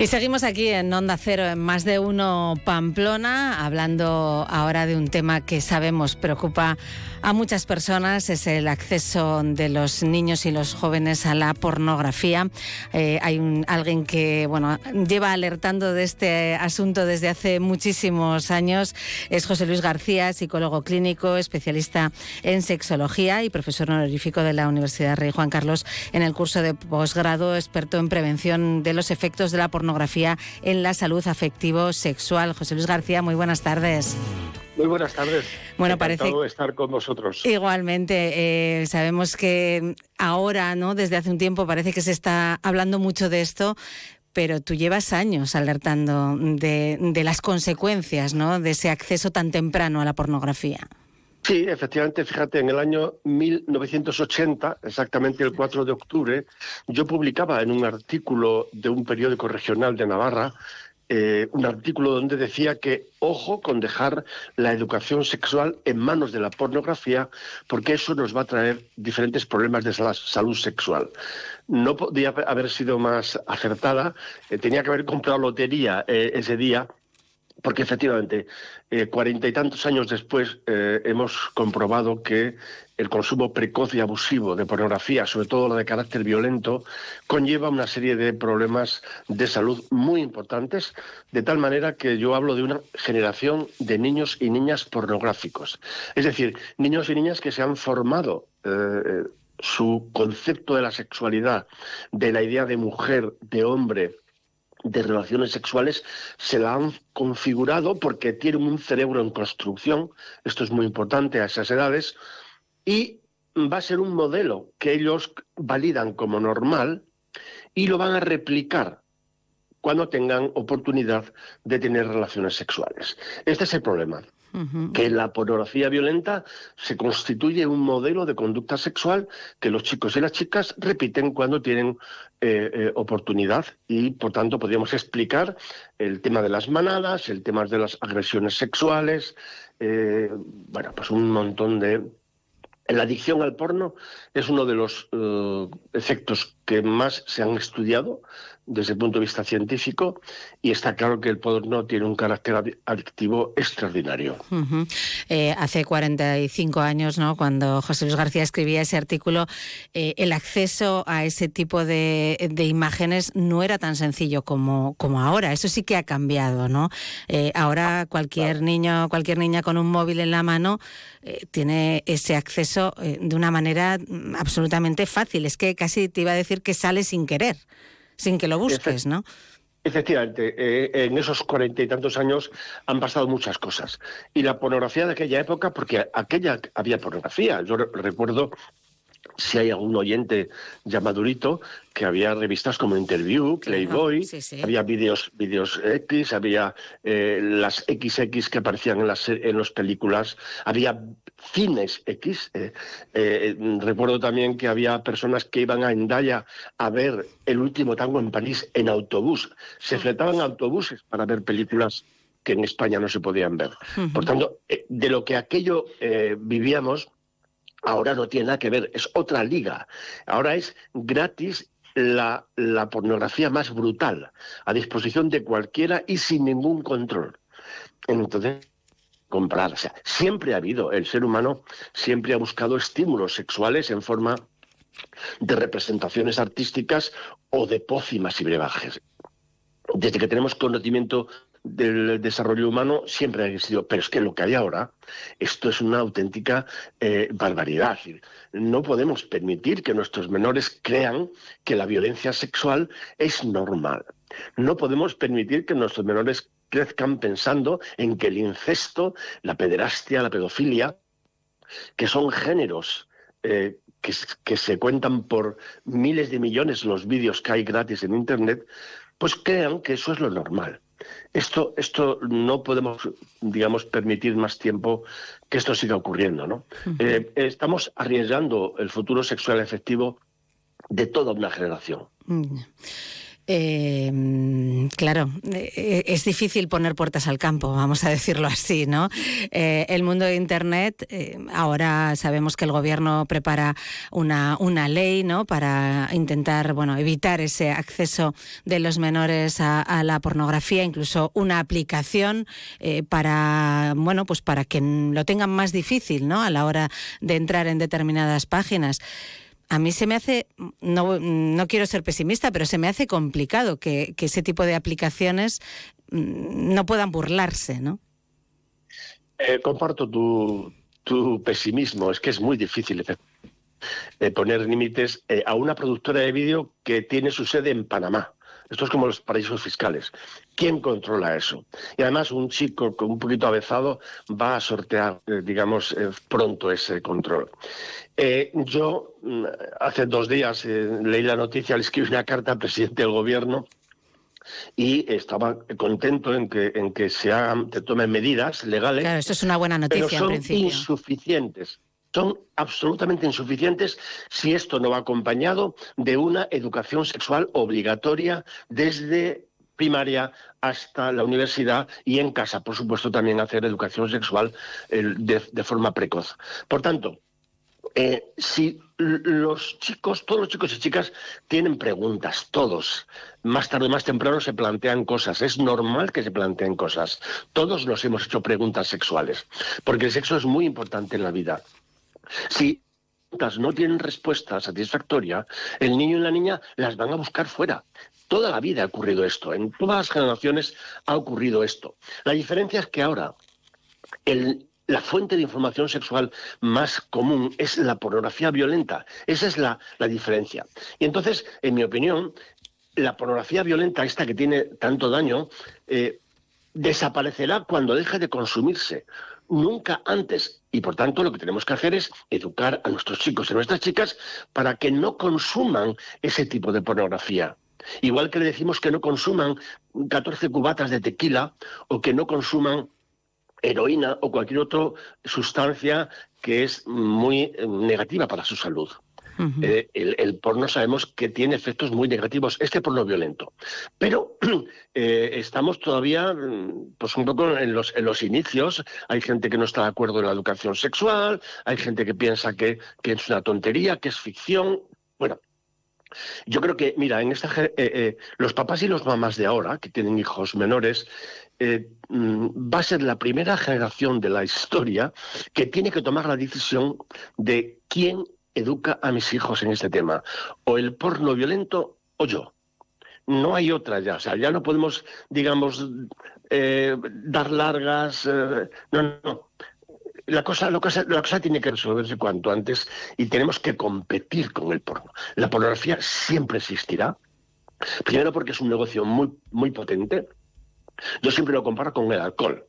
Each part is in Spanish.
Y seguimos aquí en Onda Cero, en más de uno Pamplona, hablando ahora de un tema que sabemos preocupa a muchas personas, es el acceso de los niños y los jóvenes a la pornografía. Eh, hay un, alguien que bueno, lleva alertando de este asunto desde hace muchísimos años, es José Luis García, psicólogo clínico, especialista en sexología y profesor honorífico de la Universidad Rey Juan Carlos en el curso de posgrado, experto en prevención de los efectos de la pornografía en la salud afectivo-sexual. José Luis García, muy buenas tardes. Muy buenas tardes. Bueno, parece estar con vosotros. Igualmente, eh, sabemos que ahora, ¿no? Desde hace un tiempo parece que se está hablando mucho de esto, pero tú llevas años alertando de, de las consecuencias, ¿no? De ese acceso tan temprano a la pornografía. Sí, efectivamente, fíjate, en el año 1980, exactamente el 4 de octubre, yo publicaba en un artículo de un periódico regional de Navarra, eh, un artículo donde decía que ojo con dejar la educación sexual en manos de la pornografía, porque eso nos va a traer diferentes problemas de salud sexual. No podía haber sido más acertada, eh, tenía que haber comprado lotería eh, ese día porque efectivamente, eh, cuarenta y tantos años después eh, hemos comprobado que el consumo precoz y abusivo de pornografía, sobre todo la de carácter violento, conlleva una serie de problemas de salud muy importantes, de tal manera que yo hablo de una generación de niños y niñas pornográficos. Es decir, niños y niñas que se han formado eh, su concepto de la sexualidad, de la idea de mujer, de hombre, de relaciones sexuales se la han configurado porque tienen un cerebro en construcción, esto es muy importante a esas edades, y va a ser un modelo que ellos validan como normal y lo van a replicar cuando tengan oportunidad de tener relaciones sexuales. Este es el problema que la pornografía violenta se constituye un modelo de conducta sexual que los chicos y las chicas repiten cuando tienen eh, eh, oportunidad. Y, por tanto, podríamos explicar el tema de las manadas, el tema de las agresiones sexuales, eh, bueno, pues un montón de la adicción al porno es uno de los efectos que más se han estudiado desde el punto de vista científico y está claro que el porno tiene un carácter adictivo extraordinario. Eh, hace 45 años, ¿no? cuando José Luis García escribía ese artículo, eh, el acceso a ese tipo de, imágenes no era tan sencillo como, como ahora. Eso sí que ha cambiado. ¿no? Eh, ahora cualquier niño, cualquier niña con un móvil en la mano tiene ese acceso de una manera mm, absolutamente fácil. Es que casi te iba a decir que sale sin querer sin que lo busques, ¿no? Efectivamente, eh, en esos cuarenta y tantos años han pasado muchas cosas. Y la pornografía de aquella época, porque aquella había pornografía. Yo recuerdo si hay algún oyente ya madurito, que había revistas como Interview, Playboy, había vídeos vídeos X, había eh, las XX que aparecían en las en las películas, había cines X. Eh, eh, recuerdo también que había personas que iban a Endaya a ver el último tango en París en autobús. Se fletaban autobuses para ver películas que en España no se podían ver. Por tanto, de lo que aquello vivíamos, Ahora no tiene nada que ver, es otra liga. Ahora es gratis la, pornografía más brutal, a disposición de cualquiera y sin ningún control. Entonces, comprar. O sea, siempre ha habido, el ser humano siempre ha buscado estímulos sexuales en forma de representaciones artísticas o de pócimas y brebajes. Desde que tenemos conocimiento del desarrollo humano siempre ha existido, pero es que lo que hay ahora, esto es una auténtica eh, barbaridad. No podemos permitir que nuestros menores crean que la violencia sexual es normal. No podemos permitir que nuestros menores crezcan pensando en que el incesto, la pederastia, la pedofilia, que son géneros eh, que, que, se cuentan por miles de millones los vídeos que hay gratis en Internet, pues crean que eso es lo normal. Esto, esto no podemos, digamos, permitir más tiempo que esto siga ocurriendo, ¿no? Eh, estamos arriesgando el futuro sexual efectivo de toda una generación. Eh, claro, eh, es difícil poner puertas al campo, vamos a decirlo así, ¿no? Eh, el mundo de Internet, ahora sabemos que el gobierno prepara una, una ley, ¿no? Para intentar, bueno, evitar ese acceso de los menores a, a la pornografía, incluso una aplicación para, bueno, pues para que lo tengan más difícil, ¿no? A la hora de entrar en determinadas páginas a mí se me hace, no, no quiero ser pesimista, pero se me hace complicado que, ese tipo de aplicaciones mm, no puedan burlarse, ¿no? Eh, comparto tu, pesimismo, es que es muy difícil eh, poner límites eh, a una productora de vídeo que tiene su sede en Panamá. Esto es como los paraísos fiscales. ¿Quién controla eso? Y además un chico con un poquito avezado va a sortear, digamos, pronto ese control. Eh, yo mm, hace dos días eh, leí la noticia, le escribí una carta al presidente del gobierno y estaba contento en que, en que se hagan, se tomen medidas legales. Claro, eso es una buena noticia. Pero son insuficientes. Son absolutamente insuficientes si esto no va acompañado de una educación sexual obligatoria desde primaria hasta la universidad y en casa, por supuesto, también hacer educación sexual de forma precoz. Por tanto, eh, si los chicos, todos los chicos y chicas tienen preguntas, todos, más tarde, más temprano se plantean cosas, es normal que se planteen cosas. Todos nos hemos hecho preguntas sexuales, porque el sexo es muy importante en la vida. Si no tienen respuesta satisfactoria, el niño y la niña las van a buscar fuera. Toda la vida ha ocurrido esto, en todas las generaciones ha ocurrido esto. La diferencia es que ahora la fuente de información sexual más común es la pornografía violenta. Esa es la, diferencia. Y entonces, en mi opinión, la pornografía violenta, esta que tiene tanto daño, eh, desaparecerá cuando deje de consumirse. Nunca antes. Y por tanto, lo que tenemos que hacer es educar a nuestros chicos y a nuestras chicas para que no consuman ese tipo de pornografía. Igual que le decimos que no consuman 14 cubatas de tequila o que no consuman heroína o cualquier otra sustancia que es muy eh, negativa para su salud. Eh, el, porno sabemos que tiene efectos muy negativos, este porno violento. Pero eh, estamos todavía mm, pues un poco en los, en los inicios. Hay gente que no está de acuerdo en la educación sexual, hay gente que piensa que, que es una tontería, que es ficción. Bueno, yo creo que, mira, en esta, los papás y los mamás de ahora, que tienen hijos menores, eh, mm, va a ser la primera generación de la historia que tiene que tomar la decisión de quién educa a mis hijos en este tema, o el porno violento o yo. No hay otra ya, o sea, ya no podemos, digamos, eh, dar largas. Eh, no, no. La cosa, la, cosa, tiene que resolverse cuanto antes y tenemos que competir con el porno. La pornografía siempre existirá. Primero porque es un negocio muy, muy potente, yo siempre lo comparo con el alcohol.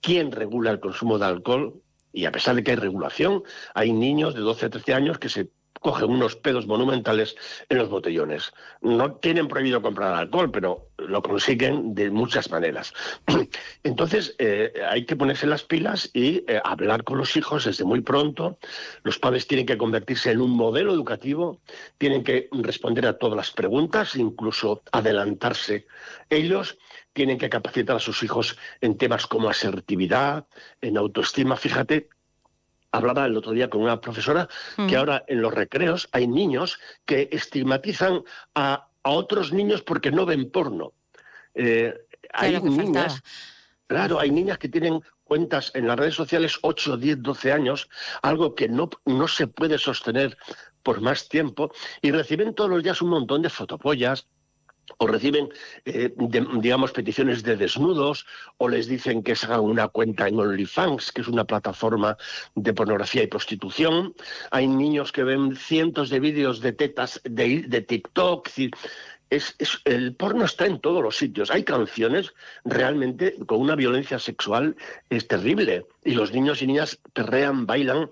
¿Quién regula el consumo de alcohol? Y a pesar de que hay regulación, hay niños de 12 a 13 años que se cogen unos pedos monumentales en los botellones. No tienen prohibido comprar alcohol, pero lo consiguen de muchas maneras. Entonces, eh, hay que ponerse las pilas y eh, hablar con los hijos desde muy pronto. Los padres tienen que convertirse en un modelo educativo, tienen que responder a todas las preguntas, incluso adelantarse ellos tienen que capacitar a sus hijos en temas como asertividad, en autoestima. Fíjate, hablaba el otro día con una profesora que ahora en los recreos hay niños que estigmatizan a, otros niños porque no ven porno. Eh, hay niñas, claro, hay niñas que tienen cuentas en las redes sociales 8, 10, 12 años, algo que no, no se puede sostener por más tiempo, y reciben todos los días un montón de fotopollas, o reciben, eh, digamos, peticiones de desnudos, o les dicen que se hagan una cuenta en OnlyFans, que es una plataforma de pornografía y prostitución. Hay niños que ven cientos de vídeos de tetas de, TikTok. Es, el porno está en todos los sitios. Hay canciones realmente con una violencia sexual es terrible. Y los niños y niñas perrean, bailan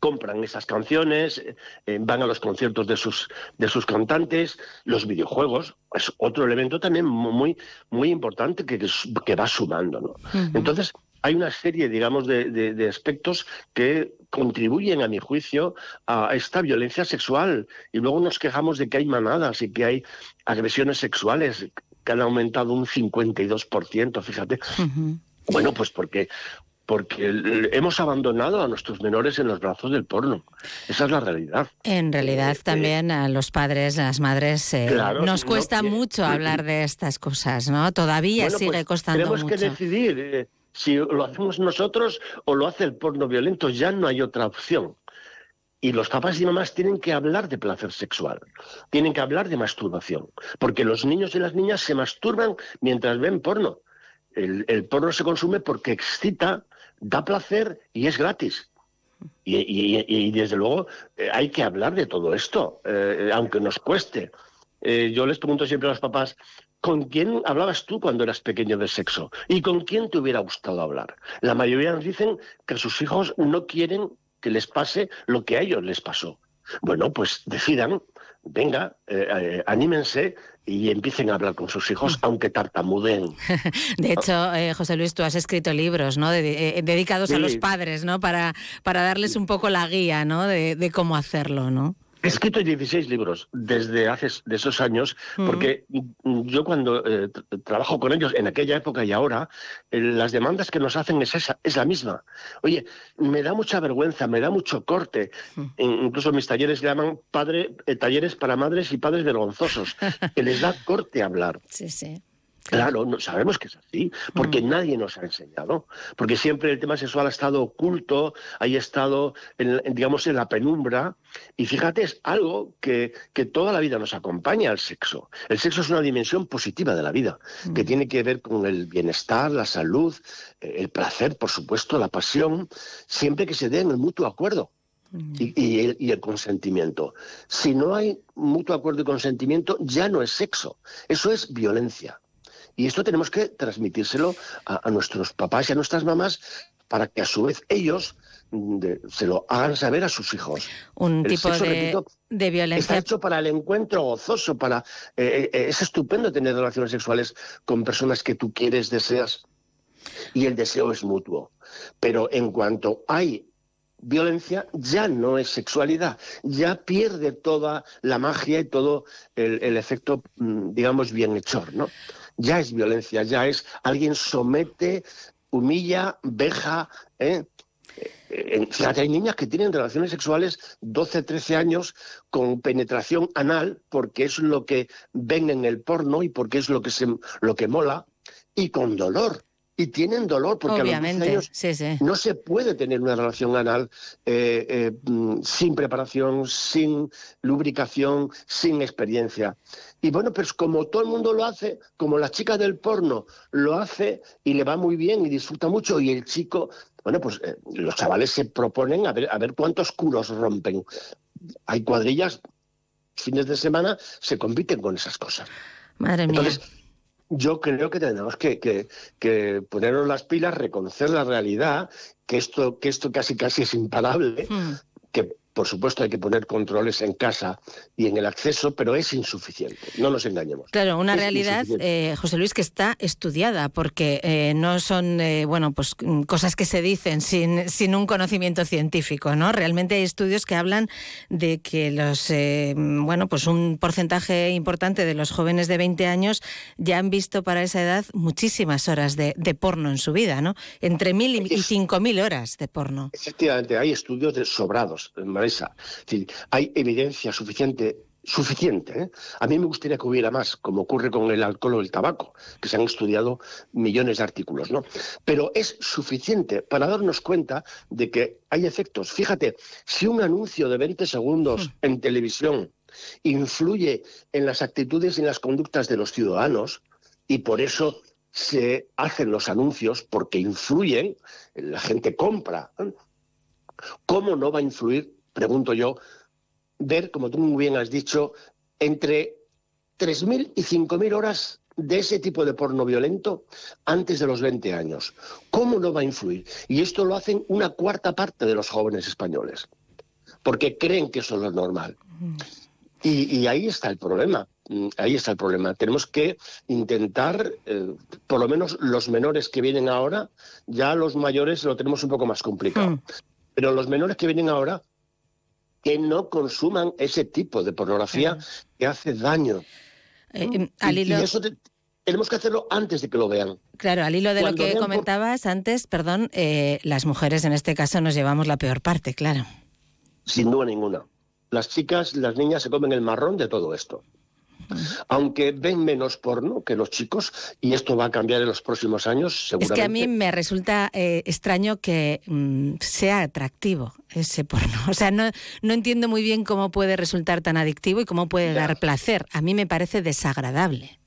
compran esas canciones, eh, van a los conciertos de sus, de sus cantantes, los videojuegos, es otro elemento también muy, muy importante que, que va sumando. ¿no? Entonces, hay una serie, digamos, de, aspectos que contribuyen, a mi juicio, a esta violencia sexual. Y luego nos quejamos de que hay manadas y que hay agresiones sexuales que han aumentado un 52%, fíjate. Bueno, pues porque porque hemos abandonado a nuestros menores en los brazos del porno. Esa es la realidad. En realidad eh, también a los padres, a las madres, eh, nos cuesta mucho hablar de estas cosas, ¿no? Todavía sigue pues costando tenemos mucho. Tenemos que decidir eh, si lo hacemos nosotros o lo hace el porno violento. Ya no hay otra opción. Y los papás y mamás tienen que hablar de placer sexual, tienen que hablar de masturbación, porque los niños y las niñas se masturban mientras ven porno. el porno se consume porque excita, da placer y es gratis. Y, desde luego eh, hay que hablar de todo esto, eh, aunque nos cueste. Eh, yo les pregunto siempre a los papás, ¿con quién hablabas tú cuando eras pequeño de sexo? ¿Y con quién te hubiera gustado hablar? La mayoría nos dicen que sus hijos no quieren que les pase lo que a ellos les pasó. Bueno, pues decidan, venga, anímense y empiecen a hablar con sus hijos, mm. aunque tartamuden. De hecho, eh, José Luis, tú has escrito libros, ¿no? Eh, dedicados a los padres, ¿no? Para, para darles un poco la guía, ¿no? De, de cómo hacerlo, ¿no? He escrito 16 libros desde hace de esos años, porque yo cuando eh, trabajo con ellos en aquella época y ahora, eh, las demandas que nos hacen es esa, es la misma. Oye, me da mucha vergüenza, me da mucho corte. Incluso mis talleres le llaman padre, eh, talleres para madres y padres vergonzosos, que les da corte hablar. Sí, sí. Claro, no, sabemos que es así, porque mm. nadie nos ha enseñado, porque siempre el tema sexual ha estado oculto, ha estado, en, digamos, en la penumbra, y fíjate, es algo que, que, toda la vida nos acompaña al sexo. El sexo es una dimensión positiva de la vida, que mm. tiene que ver con el bienestar, la salud, eh, el placer, por supuesto, la pasión, siempre que se dé en el mutuo acuerdo. Mm. Y, el, y, el, consentimiento. Si no hay mutuo acuerdo y consentimiento, ya no es sexo, eso es violencia. Y esto tenemos que transmitírselo a, nuestros papás y a nuestras mamás para que a su vez ellos mm, se lo hagan saber a sus hijos. Un tipo de, violencia. Está hecho para el encuentro gozoso, para eh, eh, es estupendo tener relaciones sexuales con personas que tú quieres, deseas, y el deseo es mutuo. Pero en cuanto hay violencia, ya no es sexualidad, ya pierde toda la magia y todo el, efecto, mm, digamos, bienhechor, ¿no? ya es violencia, ya es alguien somete, humilla, veja. ¿eh? eh hay niñas que tienen relaciones sexuales 12, 13 años con penetración anal porque es lo que ven en el porno y porque es lo que, se, lo que mola y con dolor y tienen dolor porque a los no se puede tener una relación anal eh, eh, mm, sin preparación, sin lubricación, sin experiencia. Y bueno, pues como todo el mundo lo hace, como la chica del porno lo hace y le va muy bien y disfruta mucho y el chico, bueno, pues eh, los chavales se proponen a ver, a ver cuántos culos rompen. Hay cuadrillas, fines de semana, se compiten con esas cosas. Madre mía yo creo que tenemos que, que, ponernos las pilas, reconocer la realidad, que esto, que esto casi casi es imparable, hmm. que por supuesto hay que poner controles en casa y en el acceso, pero es insuficiente, no nos engañemos. Claro, una realidad, eh, José Luis, que está estudiada, porque eh, no son eh, bueno, pues mm, cosas que se dicen sin, sin un conocimiento científico, ¿no? Realmente hay estudios que hablan de que los bueno, pues un porcentaje importante de los jóvenes de 20 años ya han visto para esa edad muchísimas horas de, porno en su vida, ¿no? Entre mil y cinco mil horas de porno. Efectivamente, hay estudios de sobrados, hay evidencia suficiente suficiente. ¿eh? A mí me gustaría que hubiera más, como ocurre con el alcohol o el tabaco, que se han estudiado millones de artículos, ¿no? Pero es suficiente para darnos cuenta de que hay efectos. Fíjate, si un anuncio de 20 segundos hmm. en televisión influye en las actitudes y en las conductas de los ciudadanos, y por eso se hacen los anuncios, porque influyen, la gente compra, ¿eh? ¿cómo no va a influir pregunto yo, ver, como tú muy bien has dicho, entre 3.000 y 5.000 horas de ese tipo de porno violento antes de los 20 años. ¿Cómo no va a influir? Y esto lo hacen una cuarta parte de los jóvenes españoles, porque creen que eso es lo normal. Y, ahí está el problema. Mm, ahí está el problema. Tenemos que intentar, eh, por lo menos los menores que vienen ahora, ya los mayores lo tenemos un poco más complicado. Hmm. Pero los menores que vienen ahora, que no consuman ese tipo de pornografía que hace daño. Eh, y, eso tenemos que hacerlo antes de que lo vean. Claro, al hilo de lo que comentabas antes, perdón, eh, las mujeres en este caso nos llevamos la peor parte, claro. Sin duda ninguna. Las chicas, las niñas se comen el marrón de todo esto. Aunque ven menos porno que los chicos, y esto va a cambiar en los próximos años, seguramente. Es que a mí me resulta eh, extraño que mm, sea atractivo ese porno. O sea, no, no entiendo muy bien cómo puede resultar tan adictivo y cómo puede dar placer. A mí me parece desagradable.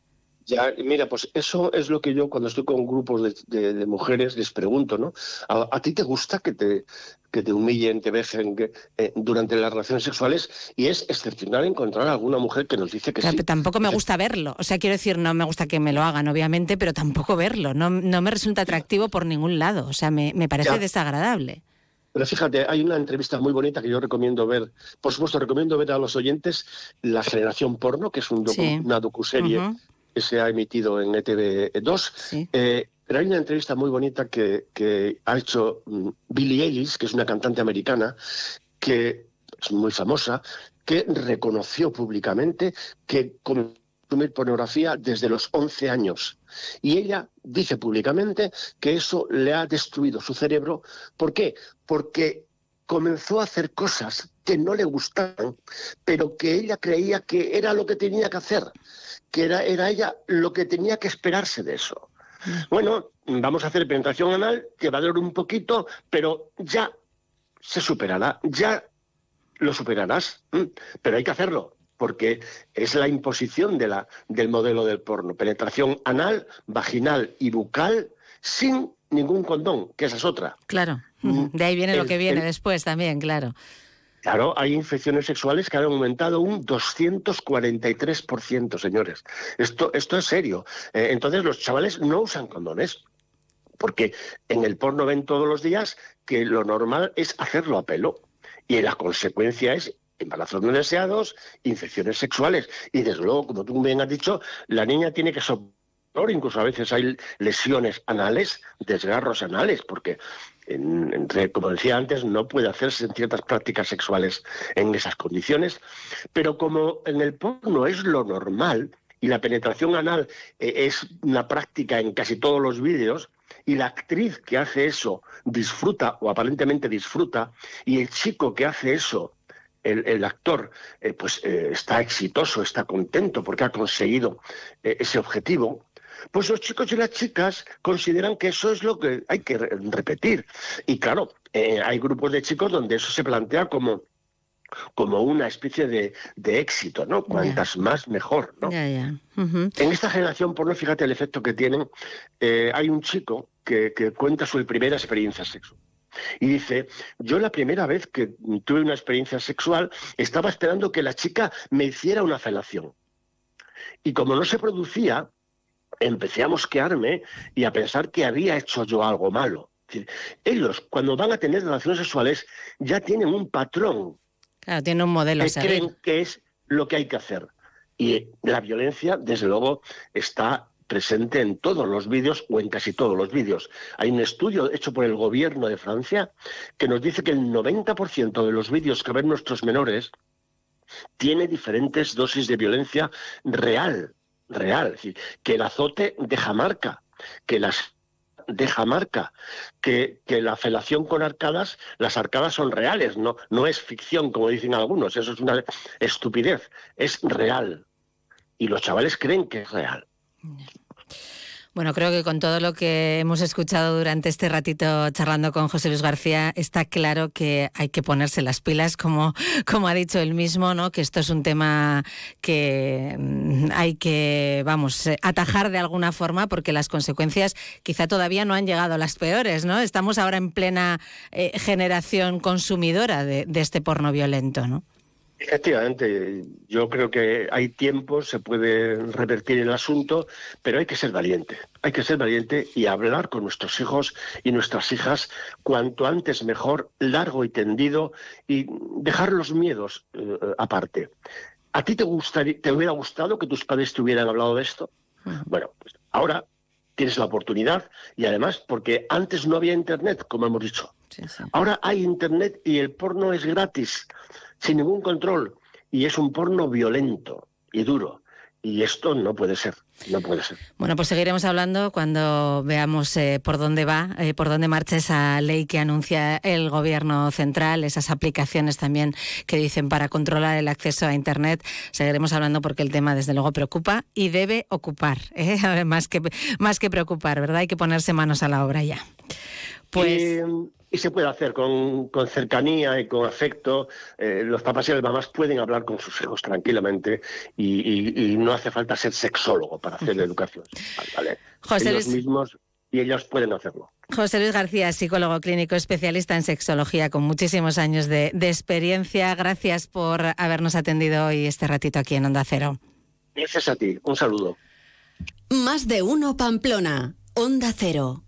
Ya, mira, pues eso es lo que yo cuando estoy con grupos de, mujeres les pregunto, ¿no? ¿A, ti te gusta que te, que te humillen, te vejen eh, durante las relaciones sexuales? Y es excepcional encontrar alguna mujer que nos dice que sí. Tampoco me gusta verlo. O sea, quiero decir, no me gusta que me lo hagan, obviamente, pero tampoco verlo. No, no me resulta atractivo por ningún lado. O sea, me, parece desagradable. Pero fíjate, hay una entrevista muy bonita que yo recomiendo ver. Por supuesto, recomiendo ver a los oyentes La Generación Porno, que es un una docuserie que se ha emitido en ETV2. Eh, pero hay una entrevista muy bonita que, ha hecho mm, Billie Eilish, que es una cantante americana, que es muy famosa, que reconoció públicamente que consumir pornografía desde los 11 años. Y ella dice públicamente que eso le ha destruido su cerebro. ¿Por qué? Porque comenzó a hacer cosas que no le gustaban, pero que ella creía que era lo que tenía que hacer que era, era ella lo que tenía que esperarse de eso. Bueno, vamos a hacer penetración anal, que va a durar un poquito, pero ya se superará, ya lo superarás, pero hay que hacerlo, porque es la imposición de la, del modelo del porno. Penetración anal, vaginal y bucal sin ningún condón, que esa es otra. Claro, mm. de ahí viene lo que viene después también, claro. Claro, hay infecciones sexuales que han aumentado un 243%, señores. Esto, esto es serio. Eh, entonces los chavales no usan condones, porque en el porno ven todos los días que lo normal es hacerlo a pelo. Y la consecuencia es embarazos no deseados, infecciones sexuales. Y desde luego, como tú bien has dicho, la niña tiene que soportar incluso a veces hay lesiones anales, desgarros anales, porque como decía antes, no puede hacerse ciertas prácticas sexuales en esas condiciones, pero como en el porno es lo normal y la penetración anal eh, es una práctica en casi todos los vídeos, y la actriz que hace eso disfruta o aparentemente disfruta, y el chico que hace eso el, actor eh, pues eh, está exitoso, está contento porque ha conseguido ese objetivo, pues los chicos y las chicas consideran que eso es lo que hay que repetir. Y claro, eh, hay grupos de chicos donde eso se plantea como como una especie de, éxito, ¿no? Cuantas más, mejor, ¿no? En esta generación porno, fíjate el efecto que tienen. Eh, hay un chico que, que cuenta su primera experiencia sexual. Y dice, yo la primera vez que tuve una experiencia sexual estaba esperando que la chica me hiciera una felación. Y como no se producía, empecé a mosquearme y a pensar que había hecho yo algo malo. ellos, cuando van a tener relaciones sexuales, ya tienen un patrón. Claro, tienen un modelo. Que creen que es lo que hay que hacer. Y la violencia, desde luego, está presente en todos los vídeos o en casi todos los vídeos. Hay un estudio hecho por el gobierno de Francia que nos dice que el 90% de los vídeos que ven nuestros menores tiene diferentes dosis de violencia real real, que el azote deja marca, que las deja marca, que, que, la felación con arcadas, las arcadas son reales, no, no es ficción como dicen algunos, eso es una estupidez, es real. Y los chavales creen que es real. Bueno, creo que con todo lo que hemos escuchado durante este ratito charlando con José Luis García, está claro que hay que ponerse las pilas, como, como ha dicho él mismo, ¿no? que esto es un tema que mm, hay que, vamos, atajar de alguna forma, porque las consecuencias quizá todavía no han llegado las peores, ¿no? Estamos ahora en plena eh, generación consumidora de, de este porno violento, ¿no? Efectivamente, yo creo que hay tiempo, se puede revertir el asunto, pero hay que ser valiente. Hay que ser valiente y hablar con nuestros hijos y nuestras hijas cuanto antes mejor, largo y tendido, y dejar los miedos eh, aparte. ¿A ti te, gustaría, te hubiera gustado que tus padres te hubieran hablado de esto? Bueno, pues ahora tienes la oportunidad y además porque antes no había Internet, como hemos dicho. Ahora hay Internet y el porno es gratis, sin ningún control, y es un porno violento y duro. Y esto no puede ser, no puede ser. Bueno, pues seguiremos hablando cuando veamos eh, por dónde va, eh, por dónde marcha esa ley que anuncia el Gobierno central, esas aplicaciones también que dicen para controlar el acceso a Internet. Seguiremos hablando porque el tema desde luego preocupa y debe ocupar, ¿eh? más, que, más que preocupar, ¿verdad? Hay que ponerse manos a la obra ya. Pues y se puede hacer con, cercanía y con afecto. Eh, los papás y las mamás pueden hablar con sus hijos tranquilamente y, no hace falta ser sexólogo para hacer la educación. ¿vale? José Ellos mismos y ellos pueden hacerlo. José Luis García, psicólogo clínico especialista en sexología con muchísimos años de, de experiencia. Gracias por habernos atendido hoy este ratito aquí en Onda Cero. Gracias a ti. Un saludo. Más de uno Pamplona. Onda Cero.